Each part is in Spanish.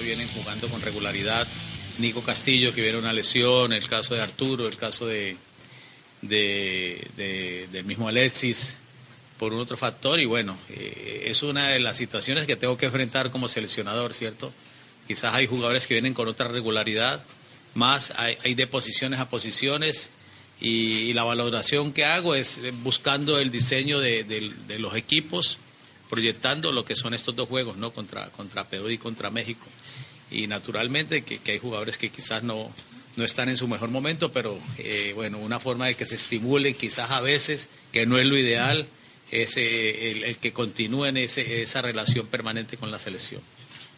vienen jugando con regularidad. Nico Castillo que viene una lesión, el caso de Arturo, el caso de, de- de- del mismo Alexis, por un otro factor y bueno, eh, es una de las situaciones que tengo que enfrentar como seleccionador, ¿cierto? Quizás hay jugadores que vienen con otra regularidad, más hay, hay de posiciones a posiciones y, y la valoración que hago es buscando el diseño de, del- de los equipos, proyectando lo que son estos dos juegos, ¿no? Contra, contra Perú y contra México. Y naturalmente que, que hay jugadores que quizás no, no están en su mejor momento, pero eh, bueno, una forma de que se estimulen quizás a veces, que no es lo ideal, es eh, el, el que continúen ese, esa relación permanente con la selección.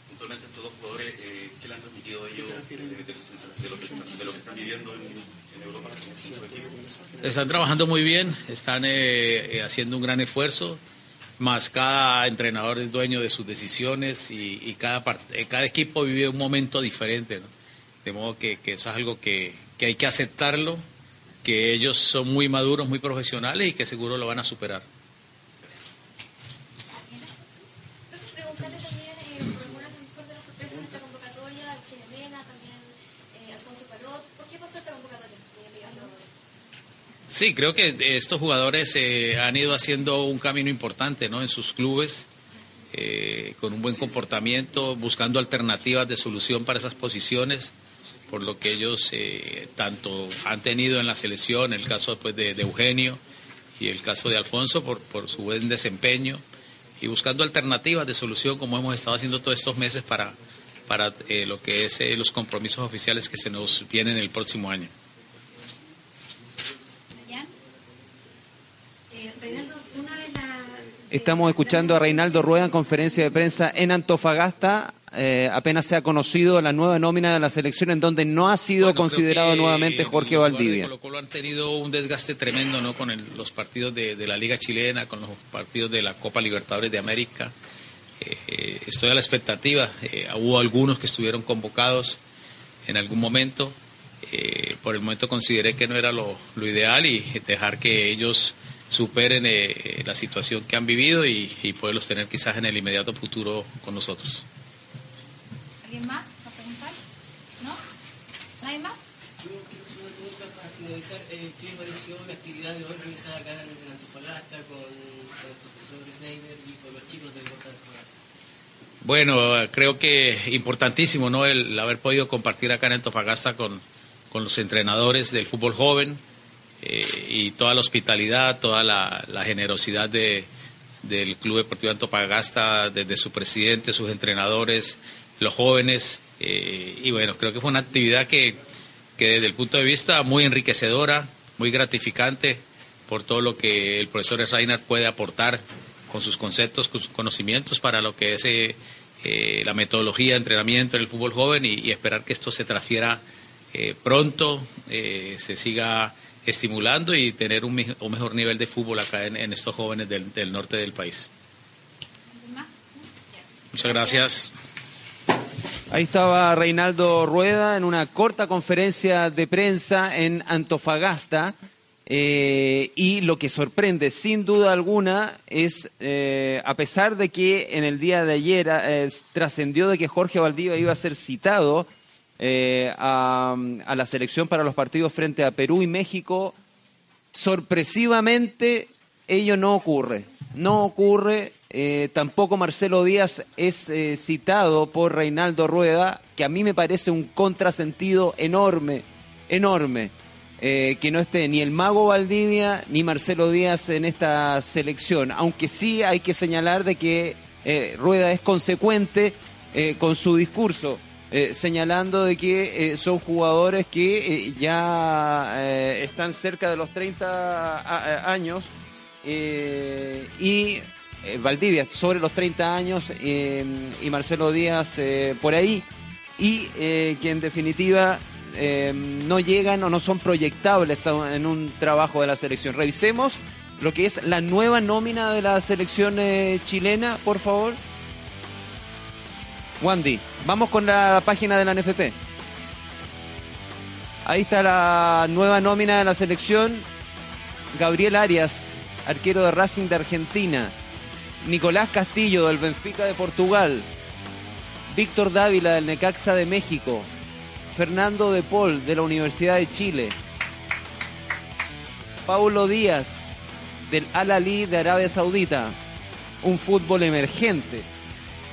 Puntualmente jugadores, eh, ¿qué le han transmitido ellos de, de su sensación, de lo, que, de lo que están viviendo en, en Europa en su equipo? Están trabajando muy bien, están eh, eh, haciendo un gran esfuerzo, más cada entrenador es dueño de sus decisiones y, y cada, part- eh, cada equipo vive un momento diferente. De modo que, que eso es algo que, que hay que aceptarlo, que ellos son muy maduros, muy profesionales y que seguro lo van a superar. Profe, preguntarle también eh, por algunas mejor de las sorpresas de esta convocatoria, Ángel Mena, también eh, Alfonso Parot. ¿Por qué pasó esta convocatoria? Eh, Ricardo? Sí, creo que estos jugadores eh, han ido haciendo un camino importante ¿no? en sus clubes, eh, con un buen comportamiento, buscando alternativas de solución para esas posiciones, por lo que ellos eh, tanto han tenido en la selección, el caso pues, de, Eugenio y el caso de Alfonso, por, por su buen desempeño, y buscando alternativas de solución, como hemos estado haciendo todos estos meses para, para eh, lo que es eh, los compromisos oficiales que se nos vienen el próximo año. Allá. Eh, Reinaldo, una de las... Estamos escuchando a Reinaldo Rueda en conferencia de prensa en Antofagasta. Eh, apenas se ha conocido la nueva nómina de la selección en donde no ha sido Bueno, considerado que nuevamente Jorge Valdivia. Colo Colo han tenido un desgaste tremendo ¿no? con el- los partidos de, de la Liga Chilena, con los partidos de la Copa Libertadores de América. Eh, eh, estoy a la expectativa. eh, hubo algunos que estuvieron convocados en algún momento. Eh, por el momento consideré que no era lo, lo ideal y dejar que ellos superen eh, la situación que han vivido y, y poderlos tener quizás en el inmediato futuro con nosotros. ¿Alguien más va a preguntar? ¿No? ¿Nadie más? Para finalizar, eh, ¿qué le pareció la actividad de hoy realizada acá en Antofagasta con, con el profesor Schneider y con los chicos del Portal Antofagasta? Bueno, creo que importantísimo, ¿no? El haber podido compartir acá en Antofagasta con, con los entrenadores del fútbol joven eh, y toda la hospitalidad, toda la, generosidad de, del Club Deportivo Antofagasta, desde su presidente, sus entrenadores, los jóvenes. eh, y bueno, creo que fue una actividad que, que desde el punto de vista muy enriquecedora, muy gratificante por todo lo que el profesor Reiner puede aportar con sus conceptos, con sus conocimientos para lo que es eh, eh, la metodología de entrenamiento en el fútbol joven y, y esperar que esto se transfiera eh, pronto, eh, se siga estimulando y tener un, un mejor nivel de fútbol acá en, en estos jóvenes del, del norte del país. Muchas gracias. Ahí estaba Reinaldo Rueda en una corta conferencia de prensa en Antofagasta. eh, y lo que sorprende, sin duda alguna, es, eh, a pesar de que en el día de ayer eh, trascendió de que Jorge Valdivia iba a ser citado eh, a, a la selección para los partidos frente a Perú y México, sorpresivamente ello no ocurre. No ocurre. eh, tampoco Marcelo Díaz es eh, citado por Reinaldo Rueda, que a mí me parece un contrasentido enorme, enorme. que no esté ni el mago Valdivia ni Marcelo Díaz en esta selección. Aunque sí hay que señalar de que Rueda es consecuente con su discurso. Eh, señalando de que eh, son jugadores que eh, ya eh, están cerca de los 30 a- a- años y Valdivia sobre los 30 años y Marcelo Díaz por ahí y que en definitiva no llegan o no son proyectables en un trabajo de la selección. Revisemos lo que es la nueva nómina de la selección chilena, por favor. Wandy, vamos con la página de la NFP. Ahí está la nueva nómina de la selección. Gabriel Arias, arquero de Racing de Argentina. Nicolás Castillo del Benfica de Portugal. Víctor Dávila del Necaxa de México. Fernando de Paul de la Universidad de Chile. Paulo Díaz del Al Ali de Arabia Saudita. Un fútbol emergente.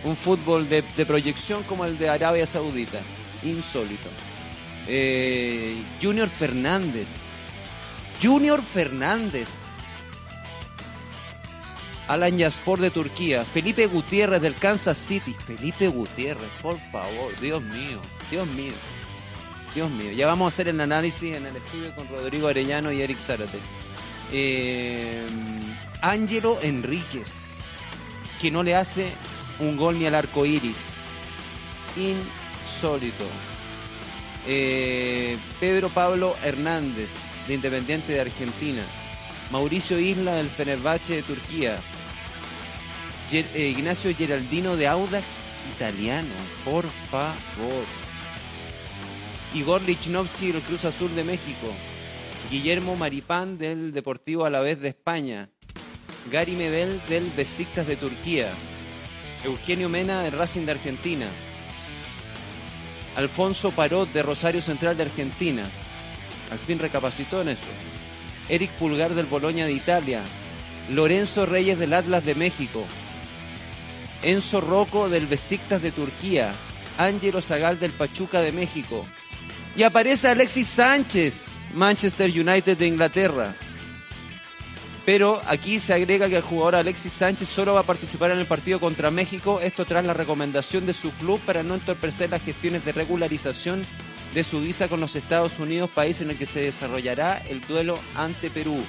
Un fútbol de, de proyección como el de Arabia Saudita. Insólito. Eh, Junior Fernández. Junior Fernández. Alan Yaspor de Turquía. Felipe Gutiérrez del Kansas City. Felipe Gutiérrez, por favor. Dios mío. Dios mío. Dios mío. Ya vamos a hacer el análisis en el estudio con Rodrigo Arellano y Eric Zárate. Eh, Ángelo Enríquez. Que no le hace un gol ni al arco iris. Insólito. Eh, Pedro Pablo Hernández, de Independiente de Argentina. Mauricio Isla, del Fenerbahce de Turquía. Eh, Ignacio Geraldino, de Audax Italiano. Por favor. Igor Lichnowsky, del Cruz Azul de México. Guillermo Maripán, del Deportivo Alavés de España. Gary Medel, del Besiktas de Turquía. Eugenio Mena, del Racing de Argentina. Alfonso Parot de Rosario Central de Argentina. Al fin recapacitó en esto. Eric Pulgar del Boloña de Italia. Lorenzo Reyes del Atlas de México. Enzo Rocco del Besiktas de Turquía. Ángelo Zagal del Pachuca de México. Y aparece Alexis Sánchez, Manchester United de Inglaterra. Pero aquí se agrega que el jugador Alexis Sánchez solo va a participar en el partido contra México, esto tras la recomendación de su club para no entorpecer las gestiones de regularización de su visa con los Estados Unidos, país en el que se desarrollará el duelo ante Perú.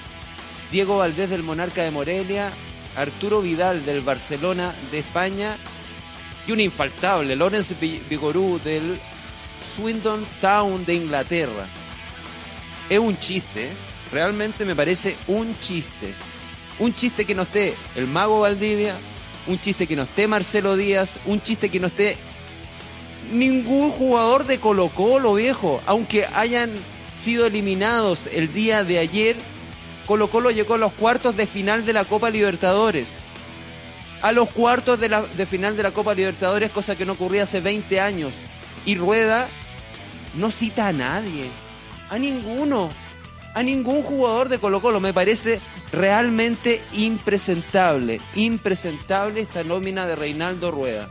Diego Valdés del Monarca de Morelia, Arturo Vidal del Barcelona de España y un infaltable, Lawrence Vi- Vigorú del Swindon Town de Inglaterra. Es un chiste, ¿eh? Realmente me parece un chiste. Un chiste que no esté el mago Valdivia, un chiste que no esté Marcelo Díaz, un chiste que no esté ningún jugador de Colo Colo, viejo. Aunque hayan sido eliminados el día de ayer, Colo Colo llegó a los cuartos de final de la Copa Libertadores. A los cuartos de, la, de final de la Copa Libertadores, cosa que no ocurría hace 20 años. Y Rueda no cita a nadie, a ninguno, a ningún jugador de Colo Colo. Me parece realmente impresentable, impresentable esta nómina de Reinaldo Rueda.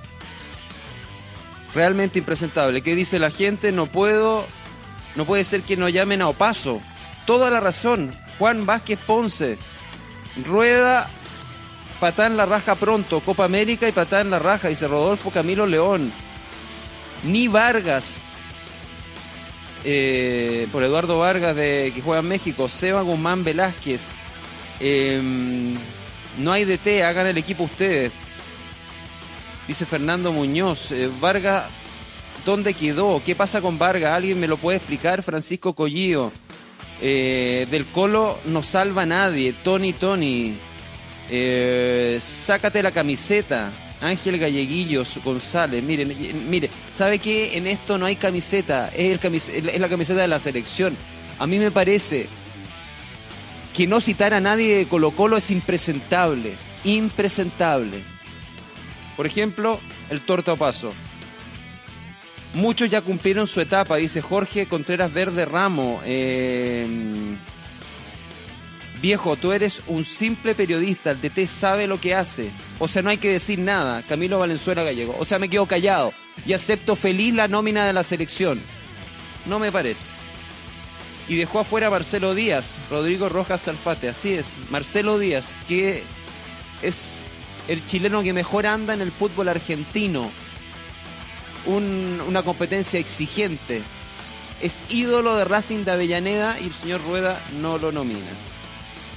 Realmente impresentable. ¿Qué dice la gente? No puedo, no puede ser que nos llamen a Opaso. Toda la razón. Juan Vázquez Ponce. Rueda, patá en la raja pronto. Copa América y patá en la raja. Dice Rodolfo Camilo León. Ni Vargas. Eh, por Eduardo Vargas de que juega en México. Seba Guzmán Velázquez. Eh, no hay DT, hagan el equipo ustedes. Dice Fernando Muñoz. eh, Vargas, ¿dónde quedó? ¿Qué pasa con Vargas? ¿Alguien me lo puede explicar? Francisco Collío. Eh, del Colo no salva nadie. Tony Tony. Sácate la camiseta. Ángel Galleguillos González. Miren, eh, mire, ¿sabe qué? En esto no hay camiseta. Es, el es la camiseta de la selección. A mí me parece que no citar a nadie de Colo Colo es impresentable. Impresentable. Por ejemplo, el torta paso. Muchos ya cumplieron su etapa, dice Jorge Contreras Verde Ramo. Eh, viejo, tú eres un simple periodista, el DT sabe lo que hace. O sea, no hay que decir nada. Camilo Valenzuela Gallego. O sea, me quedo callado y acepto feliz la nómina de la selección. No me parece. Y dejó afuera a Marcelo Díaz, Rodrigo Rojas Zarfate. Así es, Marcelo Díaz, que es el chileno que mejor anda en el fútbol argentino. un- una competencia exigente. Es ídolo de Racing de Avellaneda y el señor Rueda no lo nomina.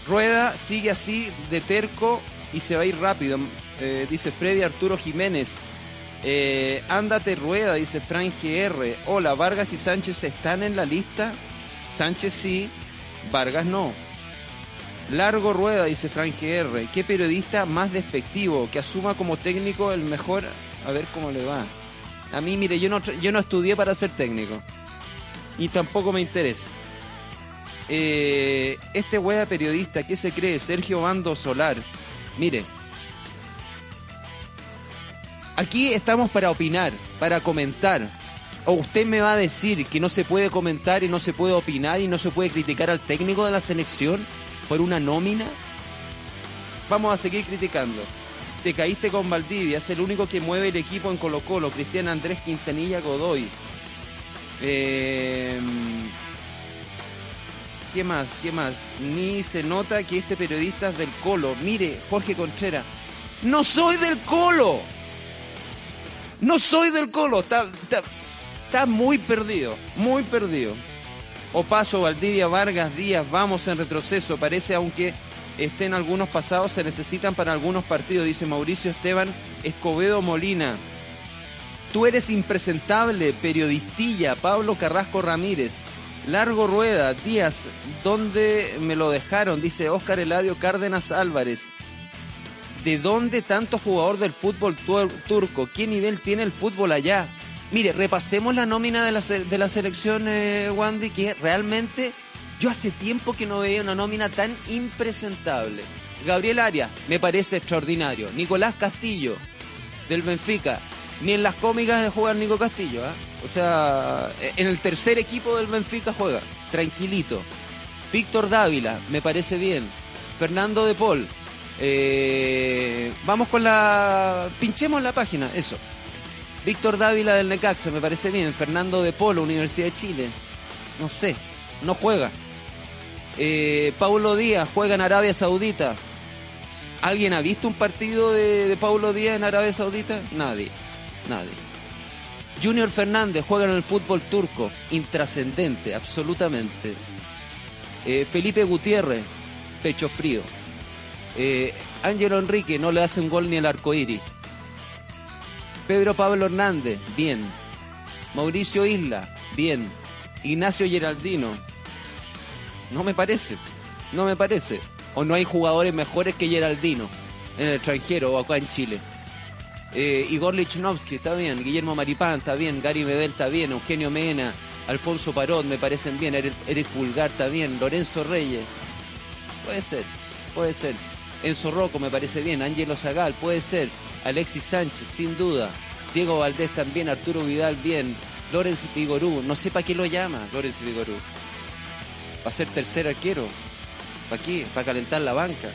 Rueda sigue así de terco y se va a ir rápido, eh, dice Freddy Arturo Jiménez. Eh, ándate Rueda, dice Frank GR. Hola, Vargas y Sánchez están en la lista. Sánchez sí, Vargas no. Largo Rueda, dice Frank GR. ¿Qué periodista más despectivo que asuma como técnico el mejor? A ver cómo le va. A mí, mire, yo no, yo no estudié para ser técnico. Y tampoco me interesa. Eh, este wea periodista, ¿qué se cree? Sergio Bando Solar. Mire, aquí estamos para opinar, para comentar. O usted me va a decir que no se puede comentar y no se puede opinar y no se puede criticar al técnico de la selección por una nómina. Vamos a seguir criticando. Te caíste con Valdivia, es el único que mueve el equipo en Colo Colo, Cristian Andrés Quintanilla Godoy. Eh, ¿Qué más? ¿Qué más? Ni se nota que este periodista es del Colo. Mire, Jorge Conchera, no soy del Colo. No soy del Colo. Está, está, muy perdido, muy perdido. Opaso, Valdivia, Vargas, Díaz, vamos en retroceso. Parece, aunque estén algunos pasados, se necesitan para algunos partidos, dice Mauricio Esteban Escobedo Molina. Tú eres impresentable, periodistilla, Pablo Carrasco Ramírez. Largo Rueda, Díaz, ¿dónde me lo dejaron? Dice Óscar Eladio Cárdenas Álvarez. ¿De dónde tanto jugador del fútbol turco? ¿Qué nivel tiene el fútbol allá? Mire, repasemos la nómina de la, de la selección, eh, Wandy, que realmente yo hace tiempo que no veía una nómina tan impresentable. Gabriel Arias, me parece extraordinario. Nicolás Castillo, del Benfica. Ni en las cómicas juega Nico Castillo, ¿ah? O sea, en el tercer equipo del Benfica juega, tranquilito. Víctor Dávila, me parece bien. Fernando de Paul. eh, vamos con la... Pinchemos la página, eso. Víctor Dávila del Necaxa, me parece bien. Fernando de Polo, Universidad de Chile. No sé, no juega. Eh, Paulo Díaz juega en Arabia Saudita. ¿Alguien ha visto un partido de, de Paulo Díaz en Arabia Saudita? Nadie, nadie. Junior Fernández juega en el fútbol turco, intrascendente, absolutamente. Eh, Felipe Gutiérrez, pecho frío. Eh, Ángelo Enrique no le hace un gol ni el arco iris. Pedro Pablo Hernández, bien. Mauricio Isla, bien. Ignacio Geraldino, no me parece, no me parece. O no hay jugadores mejores que Geraldino en el extranjero o acá en Chile. Eh, Igor Lichnowsky está bien, Guillermo Maripán está bien, Gary Medel está bien, Eugenio Mena, Alfonso Parot me parecen bien, Eric, Pulgar está bien, Lorenzo Reyes, puede ser, puede ser. Enzo Rocco me parece bien, Ángelo Zagal, puede ser, Alexis Sánchez, sin duda, Diego Valdés también, Arturo Vidal bien, Lorenzo Vigorú, no sé para qué lo llama Lorenzo Vigorú. ¿Va a ser tercer arquero? ¿Para qué? ¿Para calentar la banca?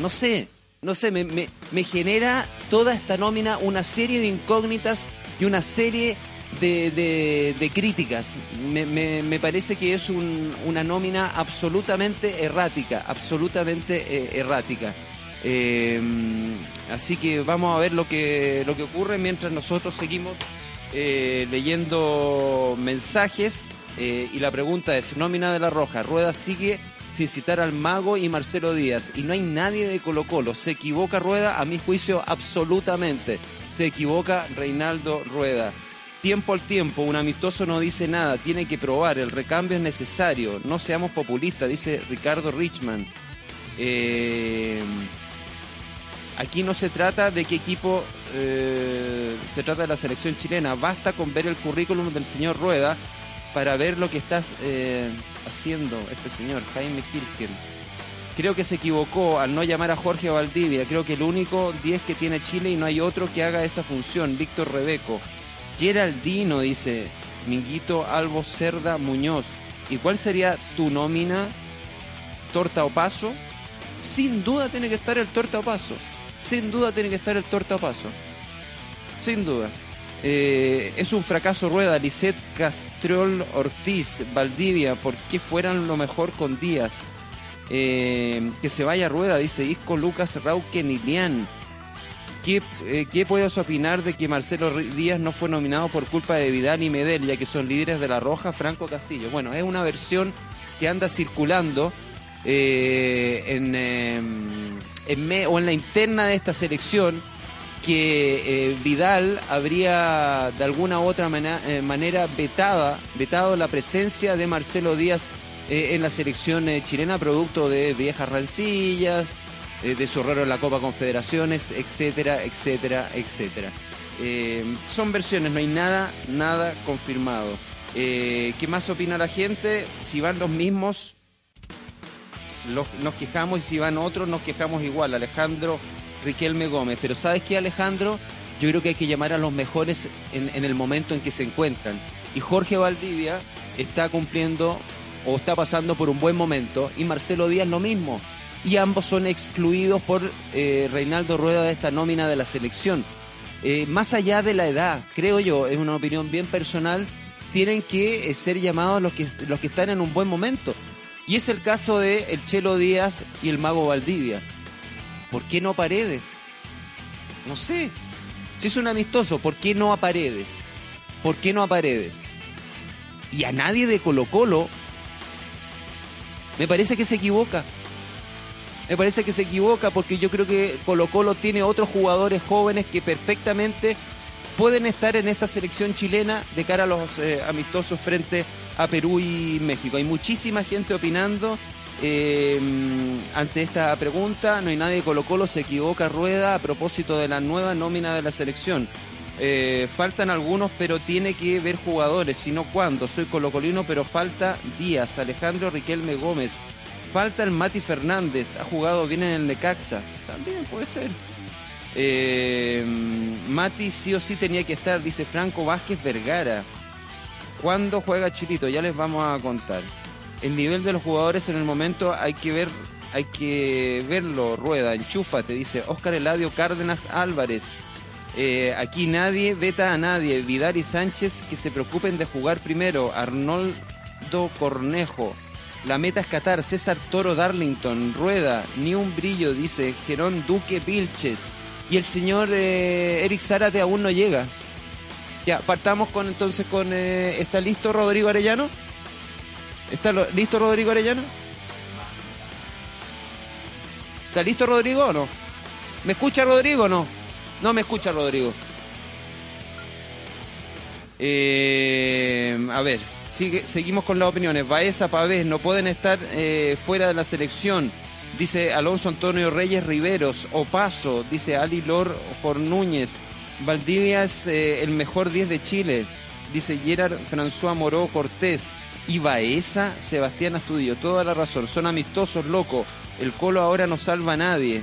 No sé, no sé, me, me- me genera toda esta nómina una serie de incógnitas y una serie de, de- de críticas. Me, me- parece que es un- una nómina absolutamente errática, absolutamente eh, errática. Eh, así que vamos a ver lo que, lo que ocurre mientras nosotros seguimos eh, leyendo mensajes. eh, y la pregunta es, nómina de la Roja, Rueda sigue sin citar al Mago y Marcelo Díaz. Y no hay nadie de Colo Colo. ¿Se equivoca Rueda? A mi juicio, absolutamente. Se equivoca Reinaldo Rueda. Tiempo al tiempo, un amistoso no dice nada, tiene que probar, el recambio es necesario, no seamos populistas, dice Ricardo Richman. Eh, aquí no se trata de qué equipo eh, se trata de la selección chilena, basta con ver el currículum del señor Rueda para ver lo que está eh, haciendo este señor, Jaime Kirken. Creo que se equivocó al no llamar a Jorge Valdivia. Creo que el único 10 que tiene Chile y no hay otro que haga esa función. Víctor Rebeco. Geraldino, dice Minguito Albo Cerda Muñoz. ¿Y cuál sería tu nómina? ¿Torta o paso? Sin duda tiene que estar el torta o paso. Sin duda tiene que estar el torta o paso. Sin duda. Eh, es un fracaso rueda. Lisset Castrol Ortiz, Valdivia. ¿Por qué fueran lo mejor con Díaz? Eh, que se vaya rueda, dice Isco Lucas Rauque Nilian. ¿qué, eh, ¿qué puedes opinar de que Marcelo Díaz no fue nominado por culpa de Vidal y Medel, ya que son líderes de la Roja, Franco Castillo? Bueno, es una versión que anda circulando eh, en, eh, en o en la interna de esta selección que eh, Vidal habría de alguna u otra eh, manera vetada, vetado la presencia de Marcelo Díaz eh, en la selección chilena producto de viejas rancillas, de su error en la Copa Confederaciones, etcétera, etcétera, etcétera. Son versiones, no hay nada, nada confirmado. ¿Qué más opina la gente? Si van los mismos, nos quejamos y si van otros, nos quejamos igual. Alejandro Riquelme Gómez. Pero ¿sabes qué, Alejandro? Yo creo que hay que llamar a los mejores en, el momento en que se encuentran. Y Jorge Valdivia está cumpliendo o está pasando por un buen momento y Marcelo Díaz lo mismo. Y ambos son excluidos por eh, Reinaldo Rueda de esta nómina de la selección. Eh, más allá de la edad, creo yo, es una opinión bien personal, tienen que eh, ser llamados los que, los que están en un buen momento. Y es el caso de el Chelo Díaz y el Mago Valdivia. ¿Por qué no Paredes? No sé. Si es un amistoso, ¿por qué no a Paredes? ¿Por qué no a Paredes? Y a nadie de Colo Colo me parece que se equivoca. Me parece que se equivoca porque yo creo que Colo Colo tiene otros jugadores jóvenes que perfectamente pueden estar en esta selección chilena de cara a los eh, amistosos frente a Perú y México. Hay muchísima gente opinando eh, ante esta pregunta. No hay nadie Colo Colo, se equivoca Rueda a propósito de la nueva nómina de la selección. Eh, faltan algunos, pero tiene que ver jugadores, si no cuándo. Soy colocolino, pero falta Díaz, Alejandro Riquelme Gómez. Falta el Mati Fernández, ha jugado bien en el Necaxa. También puede ser. Eh, Mati sí o sí tenía que estar, dice Franco Vázquez Vergara. ¿Cuándo juega Chilito? Ya les vamos a contar. El nivel de los jugadores en el momento hay que ver, hay que verlo, Rueda, enchúfate, dice Oscar Eladio Cárdenas Álvarez. Eh, aquí nadie veta a nadie. Vidal y Sánchez que se preocupen de jugar primero. Arnoldo Cornejo. La meta es Qatar. César Toro Darlington. Rueda. Ni un brillo, dice Gerón Duque Vilches. Y el señor eh, Eric Zárate aún no llega. Ya, partamos con entonces con... eh, ¿Está listo Rodrigo Arellano? ¿Está listo Rodrigo Arellano? ¿Está listo Rodrigo o no? ¿Me escucha Rodrigo o no? No me escucha Rodrigo. Eh, a ver, sigue, seguimos con las opiniones. Baeza, Pavés, no pueden estar eh, fuera de la selección. Dice Alonso Antonio Reyes Riveros, Opaso, dice Ali Lor por Núñez. Valdivia es eh, el mejor 10 de Chile. Dice Gerard François Moró Cortés. Y Baeza, Sebastián Astudillo. Toda la razón. Son amistosos, loco. El Colo ahora no salva a nadie.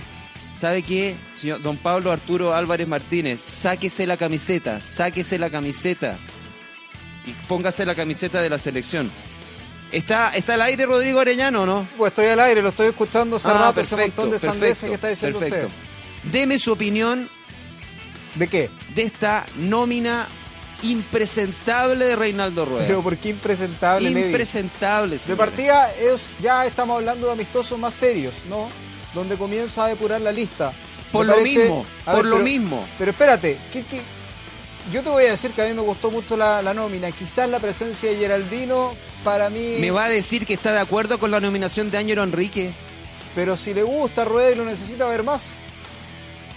¿Sabe qué, señor don Pablo Arturo Álvarez Martínez? Sáquese la camiseta, sáquese la camiseta y póngase la camiseta de la selección. ¿Está, está al aire Rodrigo Arellano o no? Pues estoy al aire, lo estoy escuchando hace Ah, rato, ese montón de sandeces que está diciendo perfecto. usted. Deme su opinión ¿De qué? de esta nómina impresentable de Reinaldo Rueda. Pero ¿por qué impresentable, impresentable, De partida es, ya estamos hablando de amistosos más serios, ¿no? Donde comienza a depurar la lista. Por Me lo parece- mismo, a por ver, lo pero- mismo. Pero espérate, ¿qué, qué? yo te voy a decir que a mí me gustó mucho la, la nómina. Quizás la presencia de Geraldino para mí... Me va a decir que está de acuerdo con la nominación de Ángelo Enrique. Pero si le gusta Rueda y lo necesita ver más.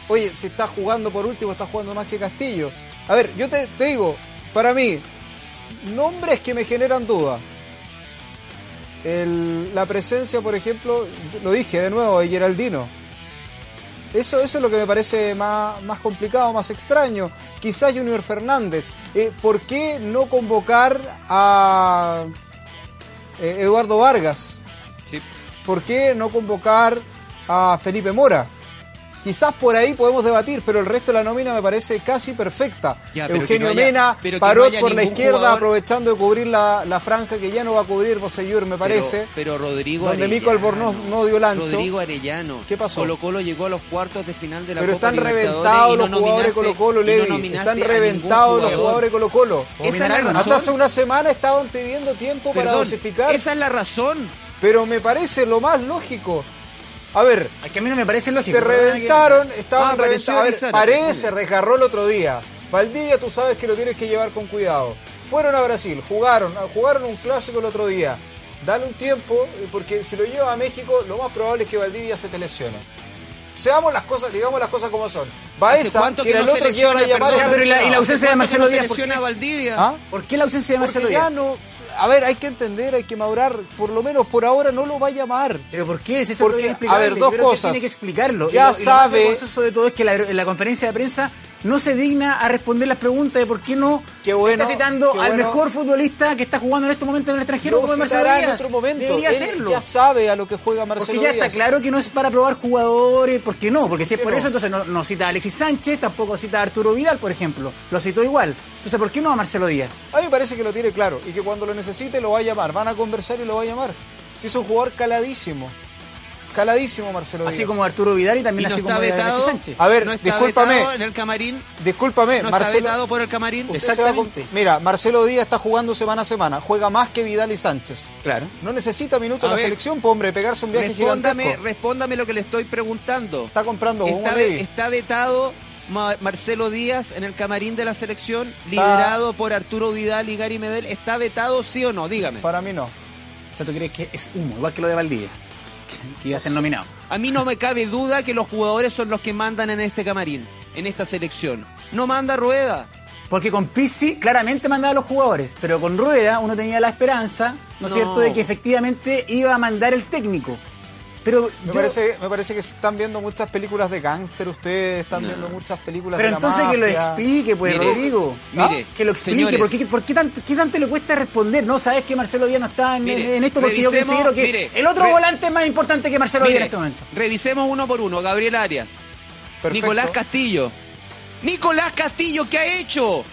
Oye, si está jugando por último, está jugando más que Castillo. A ver, yo te, te digo, para mí, nombres que me generan duda. El- la presencia, por ejemplo, lo dije de nuevo, de Geraldino. Eso, eso es lo que me parece más, más complicado, más extraño. Quizás Junior Fernández. Eh, ¿Por qué no convocar a eh, Eduardo Vargas? Sí. ¿Por qué no convocar a Felipe Mora? Quizás por ahí podemos debatir, pero el resto de la nómina me parece casi perfecta. Ya, pero Eugenio no haya- Mena, pero Parot no por la izquierda, jugador- aprovechando de cubrir la, la franja que ya no va a cubrir Bosellur, me parece. Pero, pero Rodrigo donde Arellano. Mico Albornoz no dio el ancho. Rodrigo Arellano. ¿Qué pasó? Colo Colo llegó a los cuartos de final de la Pero Copa están Libertadores reventados los jugadores de Colo Colo, Levi. Están reventados los jugador. jugadores de Colo Colo. Esa es la Hasta razón. hace una semana estaban pidiendo tiempo para dosificar. esa es la razón. Pero me parece lo más lógico. A ver, Es que a mí no me parece lógico. se reventaron, estaban Ah, reventados. A ver, Paredes se desgarró el otro día. Valdivia, tú sabes que lo tienes que llevar con cuidado. Fueron a Brasil, jugaron, jugaron un clásico el otro día. Dale un tiempo, eh, porque si lo lleva a México, lo más probable es que Valdivia se te lesione. Seamos las cosas, digamos las cosas como son. Baeza, que que el no otro que iban a llamar perdón, es pero y la- y la lesionado. ausencia de Marcelo Díaz, ¿por selecciona qué? a Valdivia? ¿Ah? ¿Por qué la ausencia de Marcelo Díaz? A ver, hay que entender, hay que madurar. Por lo menos por ahora no lo va a llamar. ¿Pero por qué? Si eso Porque, a ver, dos cosas. Tiene que explicarlo. Ya y lo, y lo más sabe- de todo es que la, en la conferencia de prensa no se digna a responder las preguntas de por qué no Qué bueno, está citando qué al mejor futbolista que está jugando en este momento en el extranjero Lo como es Marcelo citará en Díaz. otro momento. Debería Él hacerlo. ya sabe a lo que juega Marcelo Porque ya Díaz. está claro que no es para probar jugadores, ¿por qué no? Porque si es qué por no? eso, entonces no, no cita a Alexis Sánchez, tampoco cita a Arturo Vidal, por ejemplo. Lo citó igual. Entonces, ¿por qué no a Marcelo Díaz? A mí me parece que lo tiene claro y que cuando lo necesite lo va a llamar. Van a conversar y lo va a llamar. Si es un jugador caladísimo. Caladísimo Marcelo Así Díaz. como Arturo Vidal y ¿Y también no así está como vetado? Sánchez. A ver, ¿No está discúlpame. vetado en el camarín? Discúlpame, ¿No está Marcelo. vetado por el camarín? con- Exactamente. Mira, Marcelo Díaz está jugando semana a semana. Juega más que Vidal y Sánchez. Claro. No necesita minutos A la ver, selección, po, hombre, pegarse un viaje Respóndame, gigantesco. respóndame lo que le estoy preguntando. Está comprando un ¿Está, está vetado Ma- Marcelo Díaz en el camarín de la selección, liderado por Arturo Vidal y Gary Medel? ¿Está vetado sí o no? Dígame. Para mí no. O sea, tú crees que es humo, igual que lo de Valdivia, que, iba a ser nominado. A mí no me cabe duda que los jugadores son los que mandan en este camarín, en esta selección. No manda Rueda. Porque con Pizzi claramente mandaba a los jugadores, pero con Rueda uno tenía la esperanza, ¿no es No. cierto?, de que efectivamente iba a mandar el técnico. Pero, Me, yo- parece, me parece que están viendo muchas películas de gángster ustedes, están No. viendo muchas películas pero de la entonces que lo mafia. explique, pues, Mire, Rodrigo. mire, ¿Ah? Que lo explique, señores. porque, ¿por qué tanto, qué tanto le cuesta responder? No, sabes que Marcelo Díaz no está en, Mire, en esto porque yo considero que mire, el otro re- volante es más importante que Marcelo Díaz en este momento. revisemos uno por uno. Gabriel Arias, Perfecto. Nicolás Castillo. Nicolás Castillo, ¿qué ha hecho?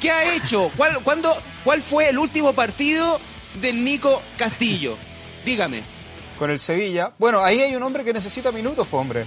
¿Qué ha hecho? ¿Cuál, cuándo- ¿Cuál fue el último partido del Nico Castillo? Dígame. Con el Sevilla. Bueno, ahí hay un hombre que necesita minutos, po, hombre.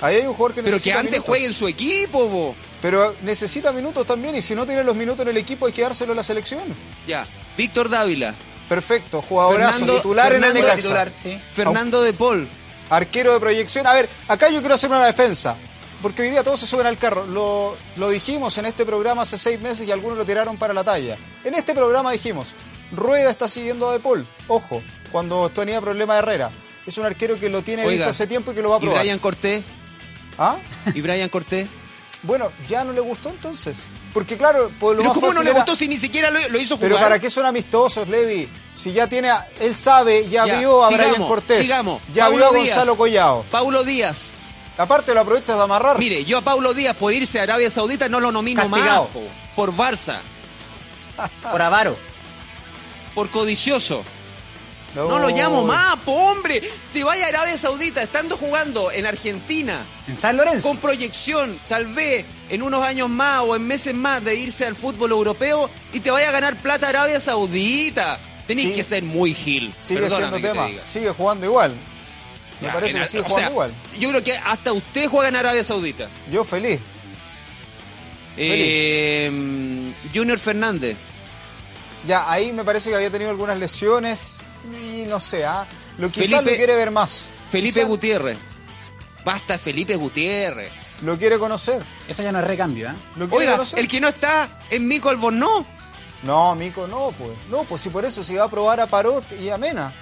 Ahí hay un jugador que Pero que antes minutos. juegue en su equipo, bo. Pero necesita minutos también y si no tiene los minutos en el equipo hay que dárselo a la selección. Ya. Víctor Dávila. Perfecto, jugadorazo, Fernando- titular en el. Titular, sí. Fernando de Paul. Arquero de proyección. A ver, acá yo quiero hacer una defensa. Porque hoy día todos se suben al carro. Lo, lo dijimos en este programa hace seis meses y algunos lo tiraron para la talla. En este programa dijimos, Rueda está siguiendo a De Paul. Ojo, cuando tenía problema de Herrera. Es un arquero que lo tiene Oiga, visto hace tiempo y que lo va a ¿Y probar. Brian Cortés? ¿Ah? ¿Y Brian Cortés? Bueno, ya no le gustó entonces. Porque claro, pues lo Pero más ¿cómo no le era- gustó si ni siquiera lo, lo hizo jugar? Pero ¿para qué son amistosos, Levi? Si ya tiene, a- él sabe, ya, Ya, vio a sigamos, Brian Cortés, sigamos. ya Paulo vio a Díaz. Gonzalo Collao. Paulo Díaz. Aparte lo aprovechas de amarrar. Mire, yo a Paulo Díaz por irse a Arabia Saudita no lo nomino Castigado. más. po. Por Barça. Por avaro. Por codicioso. No lo llamo más, hombre. Te vaya a Arabia Saudita estando jugando en Argentina. En San Lorenzo. Con proyección, tal vez en unos años más o en meses más de irse al fútbol europeo y te vaya a ganar plata Arabia Saudita. Tenés Sí. que ser muy gil. Sigue siendo te tema, sigue jugando igual. Me Ya, parece en- que sigue jugando sea, igual. Yo creo que hasta usted juega en Arabia Saudita. Yo feliz. Eh, Junior Fernández. Ya, ahí me parece que había tenido algunas lesiones y no sé, ¿ah? Lo quizás Felipe- lo quiere ver más. Felipe Quizás Gutiérrez. Basta Felipe Gutiérrez. Lo quiere conocer. Eso ya no es recambio, ¿eh? Lo quiere Oiga, conocer. el que no está es Mico Albornoz. No, Mico, no, pues. No, pues si por eso se va a probar a Parot y a Mena.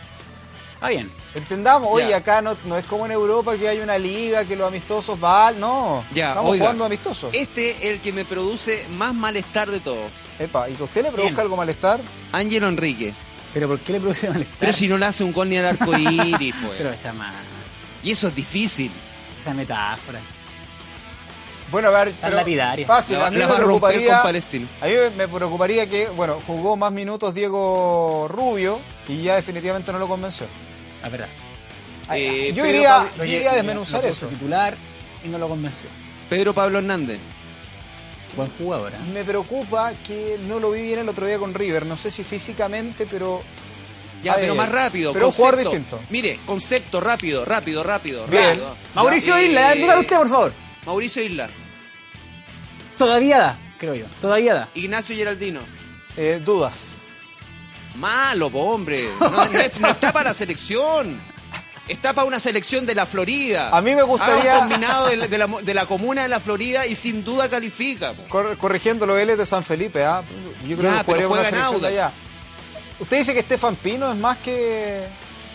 Está bien. Entendamos, oye, Ya. acá no, no es como en Europa que hay una liga, que los amistosos van, no. Ya, Estamos oiga, jugando amistosos. Este es el que me produce más malestar de todo. Epa, ¿y que a usted le produzca algo malestar? Ángelo Enrique. Pero ¿por qué le produce malestar? Pero si no le hace un gol ni al arco iris, pues. Pero está mal. Y eso es difícil. Esa metáfora. Bueno, a ver, pero lapidaria. fácil, La- a mí la me preocuparía, a mí me- preocuparía que, bueno, jugó más minutos Diego Rubio y ya definitivamente no lo convenció. La verdad. Eh, yo Pedro iría, Pablo- yo iría a desmenuzar lo eso. titular y no lo convenció. Pedro Pablo Hernández. Buen jugador, ¿eh? Me preocupa que no lo vi bien el otro día con River, no sé si físicamente, pero Ya, pero más rápido. Pero un jugador concepto. distinto. Mire, concepto, rápido, rápido, rápido. Bien. rápido. Mauricio Ya, Isla, eh, dígalo usted, por favor. Mauricio Isla. Todavía da, creo yo. Todavía da. Ignacio Geraldino. eh, dudas. Malo, po, hombre. No, no es- no está para la selección. Está para una selección de la Florida. A mí me gustaría- Haga un combinado de, la- de la, de la comuna de la Florida y sin duda califica. Cor- corrigiendo él es de San Felipe, ¿ah? Yo creo Ya, que podría una selección de allá. Usted dice que Estefan Pino es más que...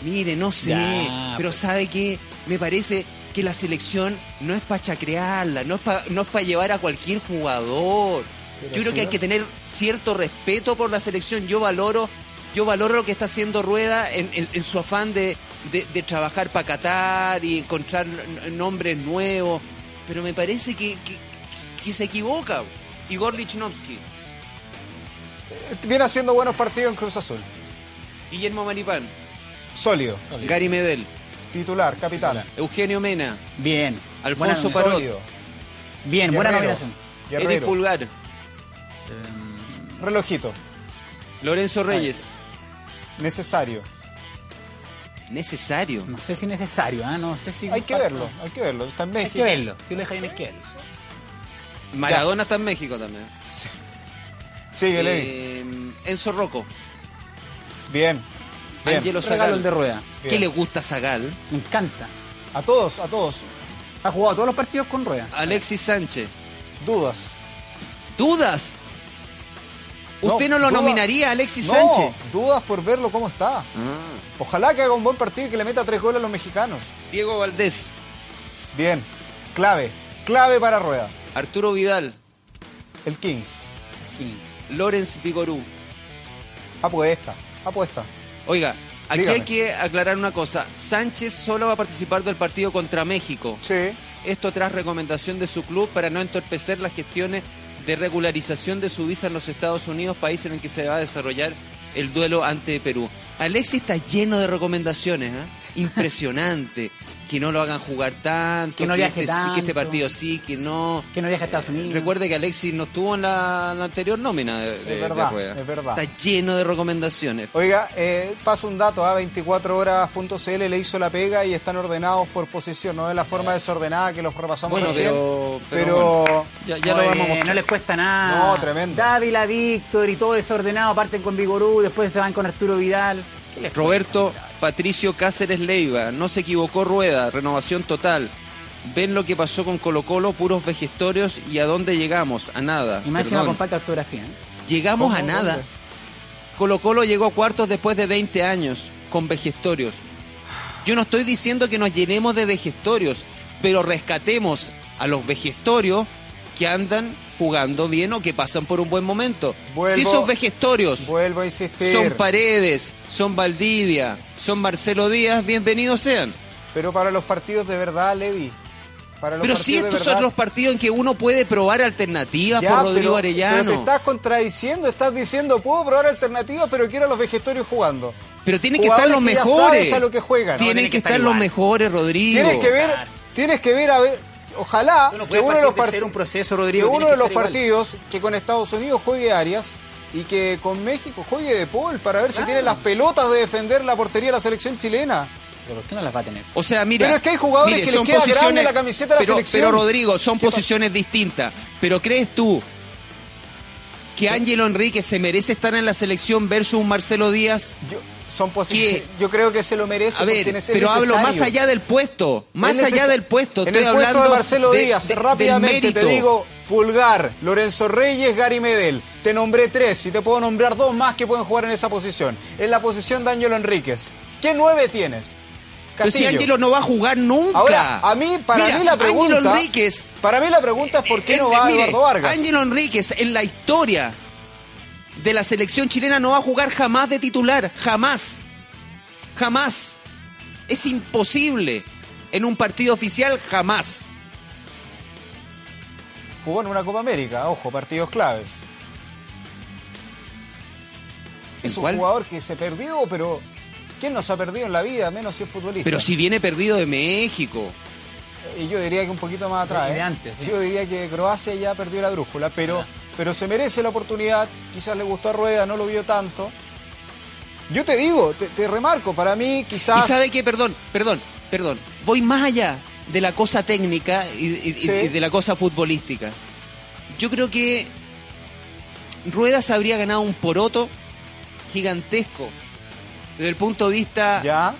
Mire, no sé, Ya, pero pues. ¿sabe qué? Me parece que la selección no es para chacrearla, no es para no es pa llevar a cualquier jugador. Pero yo creo que hay que tener cierto respeto por la selección. Yo valoro, yo valoro lo que está haciendo Rueda en, en- en su afán de, de- de trabajar para Qatar y encontrar nombres nuevos. Pero me parece que, que- que se equivoca. Igor Lichnowsky, Viene haciendo buenos partidos en Cruz Azul. Guillermo Maripán, Sólido, Gary Medel, titular, capitán. Eugenio Mena, Bien. Alfonso Buena- Parot. Sólido. Bien, buena nominación. Guerrero. Pulgar, Relojito. Lorenzo Reyes. Necesario. Necesario. No sé si es necesario, ¿ah? No sé si Hay que verlo, hay que verlo. Está en Hay México. que verlo. Yo lo dejé en izquierda. Maradona está en México también. Sigue, Levi. Eh, Enzo Rocco. Bien. Bien. Angelo el de Zagal. rueda. ¿Qué le gusta a Zagal? Me encanta. A todos, a todos. Ha jugado todos los partidos con rueda. Alexis Sánchez. Dudas. ¿Dudas? ¿Usted no, lo duda- nominaría a Alexis no, Sánchez? dudas por verlo cómo está. Ah. Ojalá que haga un buen partido y que le meta tres goles a los mexicanos. Diego Valdés. Bien. Clave. Clave para Rueda. Arturo Vidal. El King. Sí. Lorenz Vigorú. Apuesta. Apuesta. Oiga, aquí Dígame. hay que aclarar una cosa. Sánchez solo va a participar del partido contra México. Sí. Esto tras recomendación de su club para no entorpecer las gestiones de regularización de su visa en los Estados Unidos, país en el que se va a desarrollar el duelo ante Perú. Alexis está lleno de recomendaciones, ¿ah? impresionante. que no lo hagan jugar tanto, Que no viaje este, sí, que este tanto. partido sí, que no. Que no viaja a Estados Unidos. Recuerde que Alexis no estuvo en la, la anterior nómina de, de- de verdad, Rueda. es verdad. Está lleno de recomendaciones. Oiga, eh, paso un dato, a 24horas.cl le hizo la pega y están ordenados por posición, no de la forma desordenada que los repasamos Bueno, recién, pero- pero pero, bueno, ya, ya lo vamos a mostrar. No les cuesta nada. No, tremendo. Dávila, Víctor y todo desordenado. Parten con Vigorú, después se van con Arturo Vidal. ¿Qué les Roberto? Patricio Cáceres Leiva, no se equivocó Rueda, renovación total. Ven lo que pasó con Colo Colo, puros vejestorios y a dónde llegamos, a nada. Y más con falta de ortografía. ¿eh? Llegamos a nada. ¿Dónde? Colo Colo llegó a cuartos después de 20 años, con vejestorios. Yo no estoy diciendo que nos llenemos de vejestorios, pero rescatemos a los vejestorios que andan jugando bien o que pasan por un buen momento. Vuelvo- si esos vejestorios vuelvo a insistir, son Paredes, son Valdivia, son Marcelo Díaz, bienvenidos sean. pero para los partidos de verdad, Levi, para los Pero si de estos verdad, son los partidos en que uno puede probar alternativas Ya, por Rodrigo pero- Arellano. Pero te estás contradiciendo, estás diciendo, puedo probar alternativas, pero quiero a los vejestorios jugando. Pero tienen que estar los que ya mejores. sabes a lo que juegan. Tienen tienen que que estar estar los mejores, Rodrigo. Tienes que ver, tienes que ver a ver, ojalá no que uno de los de un proceso, que uno de los igual. partidos que con Estados Unidos juegue Arias y que con México juegue De Paul para ver si tiene las pelotas de defender la portería de la selección chilena. Pero ¿por qué no las va a tener? O sea, mira. Pero es que hay jugadores mire, que les son queda grande posiciones- la camiseta de la pero, selección. Pero Rodrigo, son posiciones distintas. Pero ¿crees tú que Ángelo Enrique se merece estar en la selección versus un Marcelo Díaz? Yo, son posiciones, ¿Qué? yo creo que se lo merece A ver, pero hablo más allá del puesto. Más allá del puesto. En Estoy el puesto hablando de Marcelo de- Díaz, de- rápidamente te digo, Pulgar, Lorenzo Reyes, Gary Medel. Te nombré tres y te puedo nombrar dos más que pueden jugar en esa posición. En la posición de Ángelo Enríquez. ¿Qué nueve tienes? Pero si Castillo. Ángelo no va a jugar nunca. Ahora, a mí, para Mira, mí la pregunta... Ángelo Enríquez Para mí la pregunta es por qué Eh, no va mire, Eduardo Vargas. Ángelo Enríquez en la historia de la selección chilena no va a jugar jamás de titular, jamás. Jamás. Es imposible. En un partido oficial, jamás. Jugó en una Copa América, ojo, partidos claves. Es un cuál? jugador que se perdió, pero ¿quién no se ha perdido en la vida, menos si es futbolista? Pero si viene perdido de México. Y yo diría que un poquito más atrás. ¿eh? antes, sí. Yo diría que Croacia ya perdió la brújula, pero, pero se merece la oportunidad. Quizás le gustó a Rueda, no lo vio tanto. Yo te digo, te, te remarco, para mí ¿Y quizás... sabe qué? Perdón, perdón, perdón. Voy más allá de la cosa técnica y, y- y- Sí. y de la cosa futbolística. Yo creo que Ruedas habría ganado un poroto gigantesco desde el punto de vista Ya,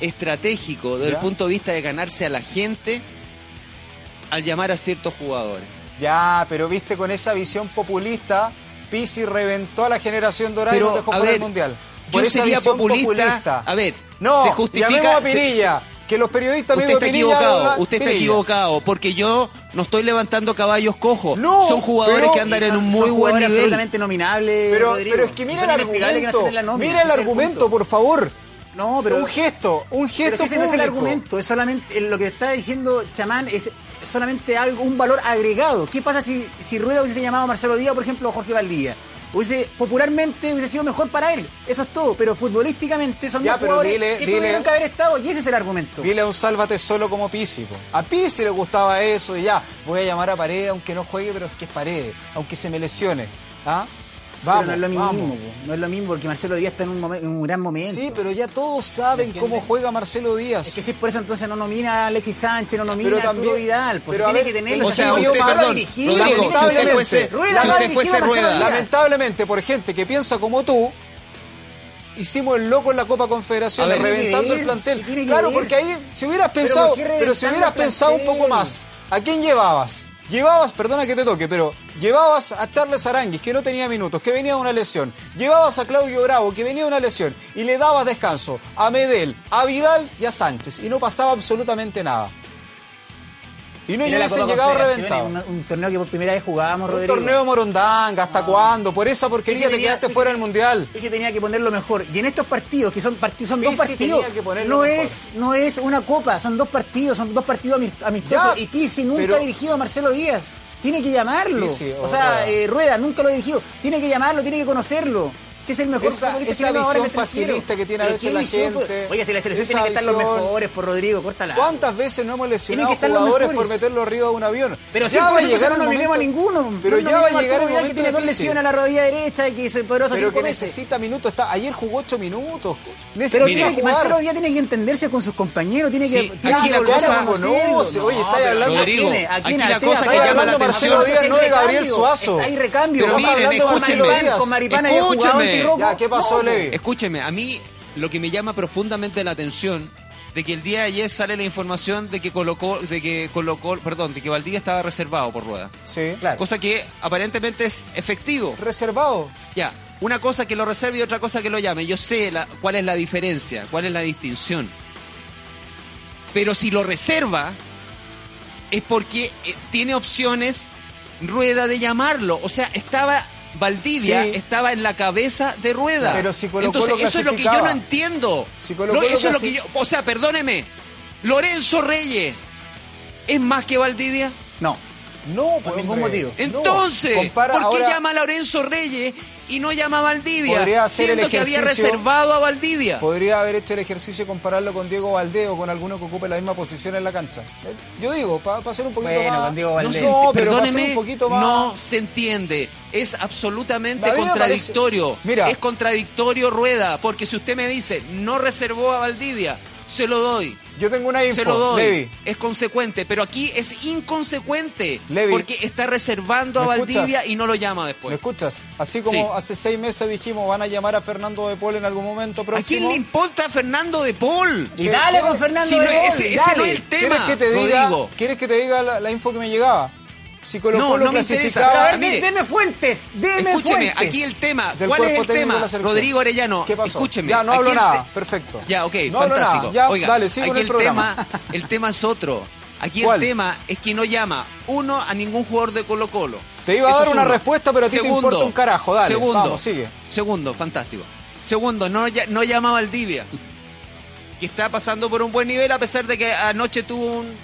estratégico desde Ya. el punto de vista de ganarse a la gente al llamar a ciertos jugadores. Ya, pero viste con esa visión populista, Pizzi reventó a la generación dorada y Pero, nos dejó a fuera del mundial. yo esa sería visión populista- a ver, no, se justifica- a se- Pinilla, que los periodistas Usted está Pinilla equivocado, usted está Pinilla. equivocado, porque yo no estoy levantando caballos cojos. No, Son jugadores pero- que andan en un muy buen nivel. absolutamente nominables, Pero, pero es que Y mira el argumento, la nómina, mira el argumento, por favor. No, pero... un gesto, un Pero gesto si ese no es el argumento, es solamente lo que está diciendo Chamán es solamente algo, un valor agregado. ¿Qué pasa si, si Rueda hubiese llamado a Marcelo Díaz, por ejemplo, o Jorge Valdía? Hubiese, popularmente hubiese sido mejor para él, eso es todo, pero futbolísticamente son Ya, dos jugadores dile- que dile- tuvieron que haber estado y ese es el argumento. Dile a un sálvate solo como po. A Pizzi le gustaba eso y ya, voy a llamar a Paredes aunque no juegue, pero es que es Paredes, aunque se me lesione. ¿Ah? Vamos, pero no es lo mismo, po, no es lo mismo porque Marcelo Díaz está en un, en un gran momento. Sí, pero ya todos saben cómo juega Marcelo Díaz. Es que si es por eso entonces no nomina a Alexis Sánchez, no nomina Pero a Arturo también- Vidal, pues pero a tiene ver, que tenerlo. o sea, usted, perdón, Rodrigo, si usted fuese- Rueda si usted fuese a Rueda. Lamentablemente, por gente que piensa como tú, hicimos el loco en la Copa Confederación, A ver, reventando ¿qué el plantel. Claro, porque ahí, si hubieras pensado, ¿por qué pero, si hubieras pensado un poco más, ¿a quién llevabas? Llevabas, perdona que te toque, pero llevabas a Charles Aranguis, que no tenía minutos, que venía de una lesión. Llevabas a Claudio Bravo, que venía de una lesión. Y le dabas descanso a Medel, a Vidal y a Sánchez. Y no pasaba absolutamente nada. Y no hubiesen llegado reventados. Un, un torneo que por primera vez jugábamos, Un Rodrigo. torneo morondanga, ¿hasta cuándo? Por esa porquería Pizzi te tenía- quedaste Pizzi fuera del mundial. Pizzi tenía que ponerlo mejor. Y en estos partidos, que son, partidos, son dos partidos, no es, no es una copa, son dos partidos, son dos partidos ami- amistosos. Ya, y Pizzi nunca pero- ha dirigido a Marcelo Díaz. Tiene que llamarlo. Pizzi o o sea, Rueda. eh, Rueda nunca lo ha dirigido. Tiene que llamarlo, tiene que conocerlo. Si es el mejor Esa- futbolista esa chileno ahora en el visión extranjero. facilista que tiene a veces ¿qué la gente, Oiga, si la selección tiene que estar los mejores, por Rodrigo, córtala. ¿Cuántas veces no hemos lesionado jugadores por meterlo arriba de un avión? Pero ya sí, va a llegar no nominemos a momento. ninguno. Pero No ya va a llegar el momento que tiene dos lesiones a la rodilla derecha y que se poderosa Pero que necesita minutos. Está, ayer jugó ocho minutos. Pero tiene que. Marcelo Díaz tiene que entenderse con sus compañeros, tiene que, aquí la cosa- conoce, oye, pero hablando- ¿a Rodrigo, aquí la ¿A cosa que llama la atención- Marcelo Díaz, no de Gabriel. Suazo. Hay recambio. Pero miren, hablando de escúchenme. Con Maripán había Ya, ¿qué pasó, No, Levi? Escúcheme, a mí lo que me llama profundamente la atención de que el día de ayer sale la información de que colocó, de que colocó, perdón, de que Valdivia estaba reservado por rueda. Sí. Claro. Cosa que aparentemente es efectivo. Reservado. Ya, una cosa que lo reserve y otra cosa que lo llame. Yo sé la- cuál es la diferencia, cuál es la distinción. Pero si lo reserva, es porque eh, tiene opciones rueda de llamarlo. O sea, estaba Valdivia, Sí. estaba en la cabeza de rueda. Pero si Colo Entonces, Colo eso es lo que yo no entiendo. Si Colo No, eso es lo que yo. O sea, perdóneme. Lorenzo Reyes es más que Valdivia. No. No, Por ningún motivo. Entonces, ¿por qué ahora- llama a Lorenzo Reyes y no llama a Valdivia? Podría hacer el siendo que había reservado a Valdivia. Podría haber hecho el ejercicio y compararlo con Diego Valdés o con alguno que ocupe la misma posición en la cancha. Eh, Yo digo, para hacer un poquito Bueno, más. con Diego No, Valdés. se, No, pero para perdóneme, hacer un poquito más. no se entiende. Es absolutamente contradictorio. parece- Mira. Es contradictorio Rueda, porque si usted me dice no reservó a Valdivia, se lo doy. Yo tengo una info, Se lo doy. Levi. Es consecuente, pero aquí es inconsecuente. Levi. Porque está reservando a ¿Me Valdivia escuchas? y no lo llama ¿Me después. escuchas? Así como Sí. hace seis meses dijimos, van a llamar a Fernando de Paul en algún momento ¿A quién próximo. le importa Fernando de Paul? Y ¿Qué- dale qué- con Fernando si no, de Gol, ese- ese dale. no es el tema, ¿Quieres que te diga. ¿quieres que te diga la, la info que me llegaba? Si Colo No, Colo no me interesa. A ver, mire. deme fuentes, deme Escúcheme, fuentes. aquí el tema. Del ¿Cuál es el tema? Rodrigo Arellano, ¿Qué pasó? escúcheme. Ya, no hablo el nada. te- Perfecto. Ya, ok, No hablo fantástico. nada. Ya, Oiga, dale, sigo aquí en el programa. Tema, el tema es otro. Aquí ¿Cuál? el tema es que no llama, uno, a ningún jugador de Colo Colo. Te iba a dar una uno. respuesta, pero a ti te importa un carajo. Dale, segundo, vamos, sigue. Segundo, fantástico. Segundo, no, no llama a Valdivia, que está pasando por un buen nivel a pesar de que anoche tuvo un-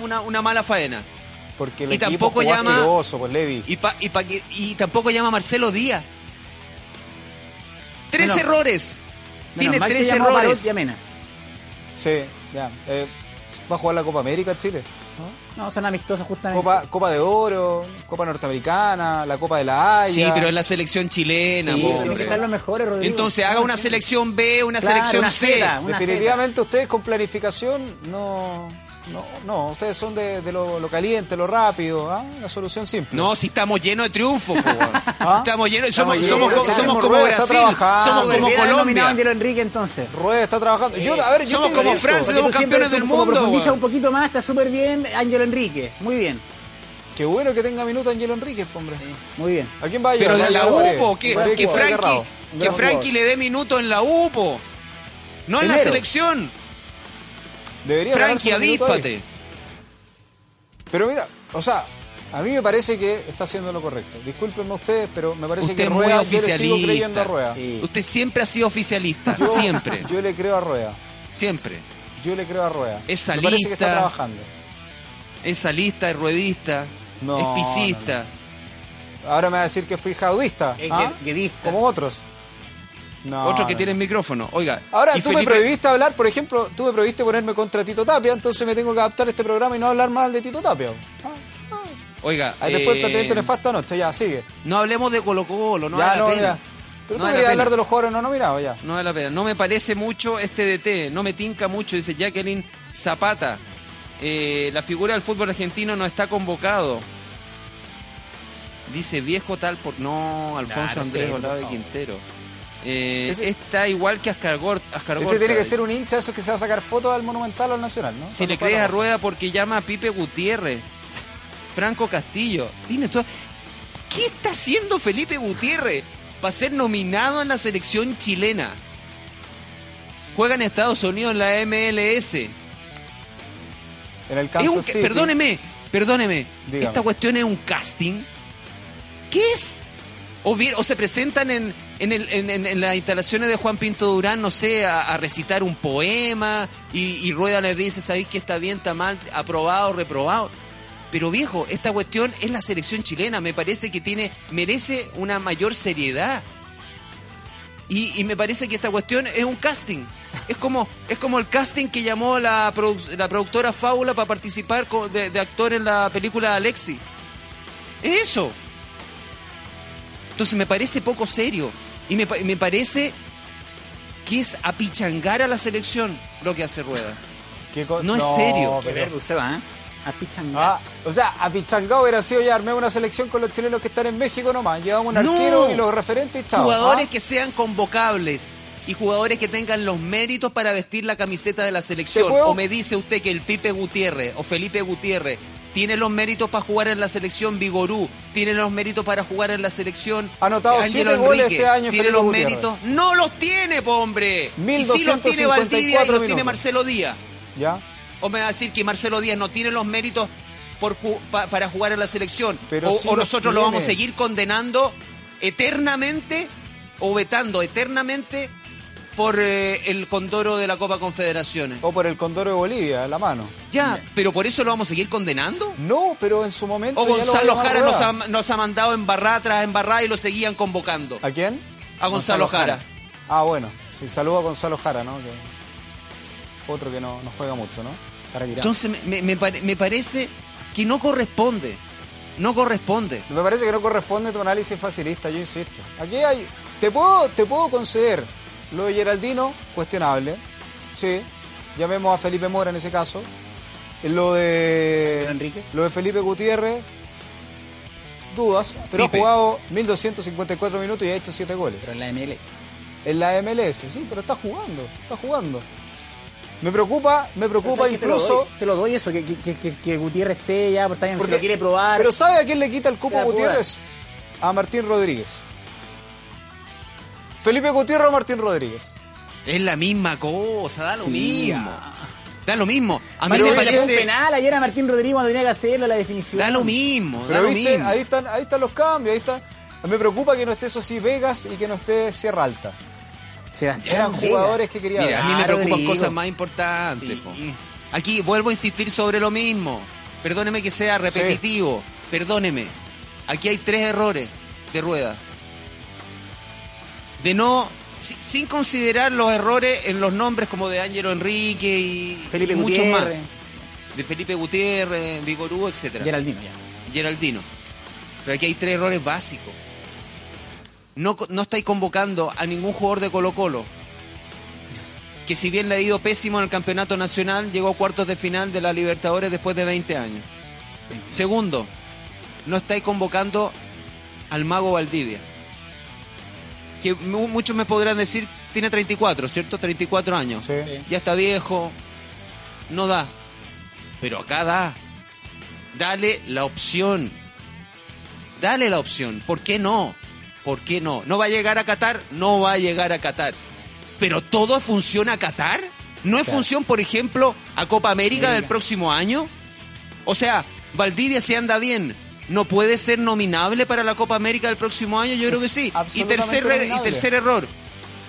una, una mala faena. Porque el Y equipo tampoco jugó llama- asqueroso, pues, Levi. Y, pa- y, pa- que- y tampoco llama a Marcelo Díaz. Tres Menos- errores. Menos Tiene tres errores. Sí, ya. Eh, va a jugar la Copa América Chile. No, son amistosos justamente. Copa, Copa de Oro, Copa Norteamericana, la Copa de la Haya. Sí, pero es la selección chilena, Sí, pero mejores, Rodrigo. Entonces haga una selección B, una Claro, selección una C. Una Definitivamente ustedes con planificación no, No, no, ustedes son de, de lo, lo caliente, lo rápido, ¿ah? La solución simple. No, si estamos llenos de triunfos. ¿Ah? Estamos llenos, somos, Estamos somos, somos tenemos como rueda, está Brasil, trabajando. somos como Colombia. Angelo Enrique entonces. Rueda está trabajando. Yo, a ver, yo somos como Francia, somos campeones del mundo, profundiza un poquito más, está súper bien Ángelo Enrique. Muy bien. Qué bueno que tenga minuto Angelo Enríquez, hombre. Muy bien. ¿A quién va a Pero la Va a llevar a UPO, que, Frankie, que le dé minutos en la UPO. No en la Primero. selección. Debería Frankie, avíspate. Pero mira, o sea, a mí me parece que está haciendo lo correcto. Discúlpenme ustedes, pero me parece Usted que es muy Rueda, yo le sigo creyendo a oficialista. Rueda. Sí. Usted siempre ha sido oficialista, Yo- siempre, Yo le creo a Rueda. siempre. Yo le creo a Rueda. Es Me parece que salista. está trabajando. Es salista, es ruedista, No, es pisista. Ahora me va a decir que fui jauista. Es ¿ah? Como otros. No, Otro que no. tiene el micrófono. Oiga. Ahora, tú me prohibiste hablar, por ejemplo, tú me prohibiste ponerme contra Tito Tapia, entonces me tengo que adaptar a este programa y no hablar mal de Tito Tapia. Ah, Oiga. Ahí después eh, el planteamiento nefasto anoche, ya, sigue. No hablemos de Colo Colo, no ya, no, pena. ya. Pero No tú querías hablar de los jugadores no nominados, ya. No vale la pena. No me parece mucho este DT, no me tinca mucho, dice Jacqueline Zapata. Eh, la figura del fútbol argentino no está convocado. Dice viejo tal por. No, Alfonso Claro, Andrés Olave. Quintero. Eh, Ese- está igual que Ascargor, Ascargorta, Ese tiene que dice. ser un hincha, eso que se va a sacar fotos al Monumental o al Nacional, ¿no? Si le crees a Rueda porque llama a Pipe Gutiérrez, Franco Castillo, tiene todo. ¿Qué está haciendo Felipe Gutiérrez para ser nominado en la selección chilena? Juega en Estados Unidos en la MLS. En el Kansas un- City. perdóneme, perdóneme. Dígame. Esta cuestión es un casting. ¿Qué es? O, bien- o se presentan en, en, el- en- las instalaciones de Juan Pinto Durán, no sé, a, a recitar un poema y, Rueda les dice, ¿sabéis que está bien, está mal, aprobado, reprobado? Pero viejo, esta cuestión es la selección chilena, me parece que tiene, merece una mayor seriedad. Y, me parece que esta cuestión es un casting. Es como, es como el casting que llamó la, la productora Fábula para participar de, de actor en la película Alexi. Es eso. Entonces me parece poco serio. Y me, pa- me parece que es apichangar a la selección lo que hace Rueda. ¿Qué co- No es serio. Qué va, ¿eh? A pichangar. Ah, o sea, a Pichangao hubiera sido ya armé una selección con los chilenos que están en México nomás. Llevamos un No. arquero y los referentes y chao. Jugadores ¿ah? que sean convocables y jugadores que tengan los méritos para vestir la camiseta de la selección. O me dice usted que el Pipe Gutiérrez o Felipe Gutiérrez tiene los méritos para jugar en la selección Vigorú, tiene los méritos para jugar en la selección Ha anotado siete goles Enrique, este año tiene los Gutiérrez. méritos. No los tiene, po, hombre. Y si los tiene 1254 Valdivia y los tiene. Marcelo Díaz. ¿Ya? O me va a decir que Marcelo Díaz no tiene los méritos por ju- pa- para jugar en la selección. Pero o sí nosotros lo vamos a seguir condenando eternamente o vetando eternamente por eh, el condoro de la Copa Confederaciones. O por el Condoro de Bolivia, la mano. Ya, pero por eso lo vamos a seguir condenando. No, pero en su momento. O ya Gonzalo Jara nos ha, nos ha mandado embarrada tras embarrada y lo seguían convocando. ¿A quién? A Gonzalo, Jara. Ah, bueno. Sí, saludo a Gonzalo Jara, ¿no? Que- Otro que no, no juega mucho, ¿no? Está. Entonces me, me- me pare- me parece que no corresponde. No corresponde. Me parece que no corresponde tu análisis facilista, yo insisto. Aquí hay. Te puedo, te puedo conceder lo de Geraldino, cuestionable. Sí. Llamemos a Felipe Mora en ese caso. Lo de. Enríquez. Lo de Felipe Gutiérrez. Dudas. Pero Pipe. ha jugado 1254 minutos y ha hecho 7 goles. Pero en la MLS. En la MLS, sí, pero está jugando. Está jugando. Me preocupa, me preocupa incluso. doy, Te lo doy eso, que, que, que, que Gutiérrez esté ya, porque también si Porque- lo quiere probar. Pero ¿sabe a quién le quita el cupo Queda Gutiérrez? A Martín Rodríguez. Felipe Gutiérrez o Martín Rodríguez. Es la misma cosa, da lo Sí, mismo. ya. Da lo mismo. A mí Martín me parece. penal ayer a Martín Rodríguez cuando tenía que hacerlo la definición. Da lo mismo, da Pero lo viste, mismo. ahí están, ahí están los cambios, ahí está. Me preocupa que no esté eso sí Vegas y que no esté Sierra Alta. Sebastián Eran Vegas. jugadores que quería Mira, a mí me preocupan Rodrigo. cosas más importantes. Sí. po. Aquí vuelvo a insistir sobre lo mismo. Perdóneme que sea repetitivo. Perdóneme. Aquí hay tres errores de rueda. De no. si- sin considerar los errores en los nombres como de Ángelo Enrique y, Felipe y muchos más. De Felipe Gutiérrez, Vigorú, etcétera. Geraldino ya. Geraldino. Pero aquí hay tres errores básicos. No, no estáis convocando a ningún jugador de Colo Colo. que si bien le ha ido pésimo en el campeonato nacional, llegó a cuartos de final de la Libertadores después de 20 años. Segundo, no estáis convocando al mago Valdivia. Que mu- muchos me podrán decir, tiene 34, ¿cierto? 34 años. Sí. Ya está viejo, no da. Pero acá da. Dale la opción. Dale la opción. ¿Por qué no? ¿Por qué no? ¿No va a llegar a Qatar? No va a llegar a Qatar. Pero todo funciona a Qatar. ¿No es función, por ejemplo, a Copa América del próximo año? O sea, Valdivia si anda bien, ¿no puede ser nominable para la Copa América del próximo año? Yo creo que sí. Y tercer, er- y tercer error,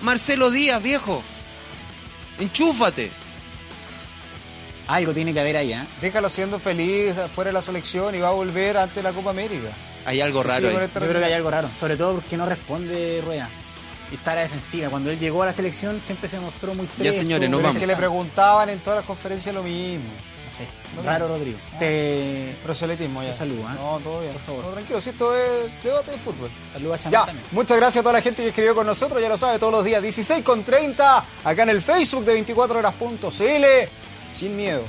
Marcelo Díaz, viejo. Enchúfate. Algo tiene que haber ahí, ¿eh? Déjalo siendo feliz fuera de la selección y va a volver ante la Copa América. Hay algo Sí, raro sí, ahí. Yo creo que hay algo raro, sobre todo porque no responde Rueda. Y está a la defensiva. Cuando él llegó a la selección siempre se mostró muy presto. señores, nos Pero vamos. es que le preguntaban en todas las conferencias lo mismo. Sé, raro Rodrigo. Te Proselitismo ya. Te saludo, ¿eh? No, todo bien. Por favor. No, tranquilo, si esto es debate de fútbol. saludo a Ya, también. muchas gracias a toda la gente que escribió con nosotros, ya lo sabe, todos los días 16 con 30, acá en el Facebook de 24horas.cl. Sin miedo.